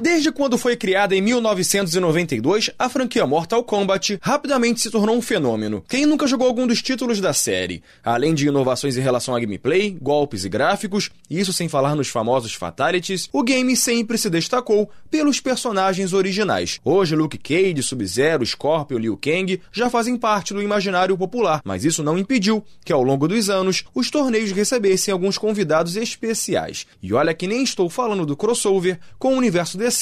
Desde quando foi criada em 1992, a franquia Mortal Kombat rapidamente se tornou um fenômeno. Quem nunca jogou algum dos títulos da série? Além de inovações em relação a gameplay, golpes e gráficos, isso sem falar nos famosos fatalities, o game sempre se destacou pelos personagens originais. Hoje, Luke Cage, Sub-Zero, Scorpion Liu Kang já fazem parte do imaginário popular, mas isso não impediu que ao longo dos anos os torneios recebessem alguns convidados especiais. E olha que nem estou falando do crossover com o universo DC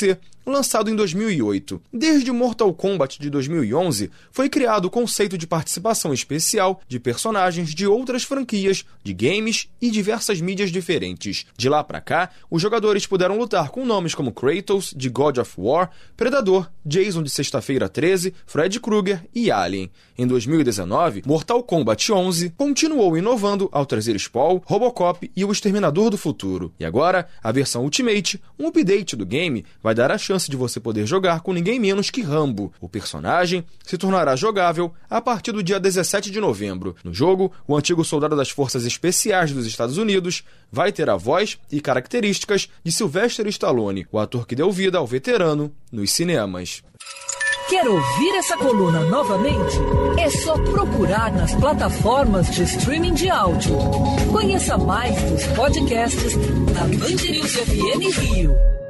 lançado em 2008. Desde Mortal Kombat de 2011, foi criado o conceito de participação especial de personagens de outras franquias, de games e diversas mídias diferentes. De lá para cá, os jogadores puderam lutar com nomes como Kratos, de God of War, Predador, Jason de Sexta-feira 13, Fred Krueger e Alien. Em 2019, Mortal Kombat 11 continuou inovando ao trazer Spawn, Robocop e o Exterminador do Futuro. E agora, a versão Ultimate, um update do game, vai dar a chance de você poder jogar com ninguém menos que Rambo. O personagem se tornará jogável a partir do dia 17 de novembro. No jogo, o antigo soldado das Forças Especiais dos Estados Unidos vai ter a voz e características de Sylvester Stallone, o ator que deu vida ao veterano nos cinemas. Quer ouvir essa coluna novamente? É só procurar nas plataformas de streaming de áudio. Conheça mais dos podcasts da Band News FM Rio.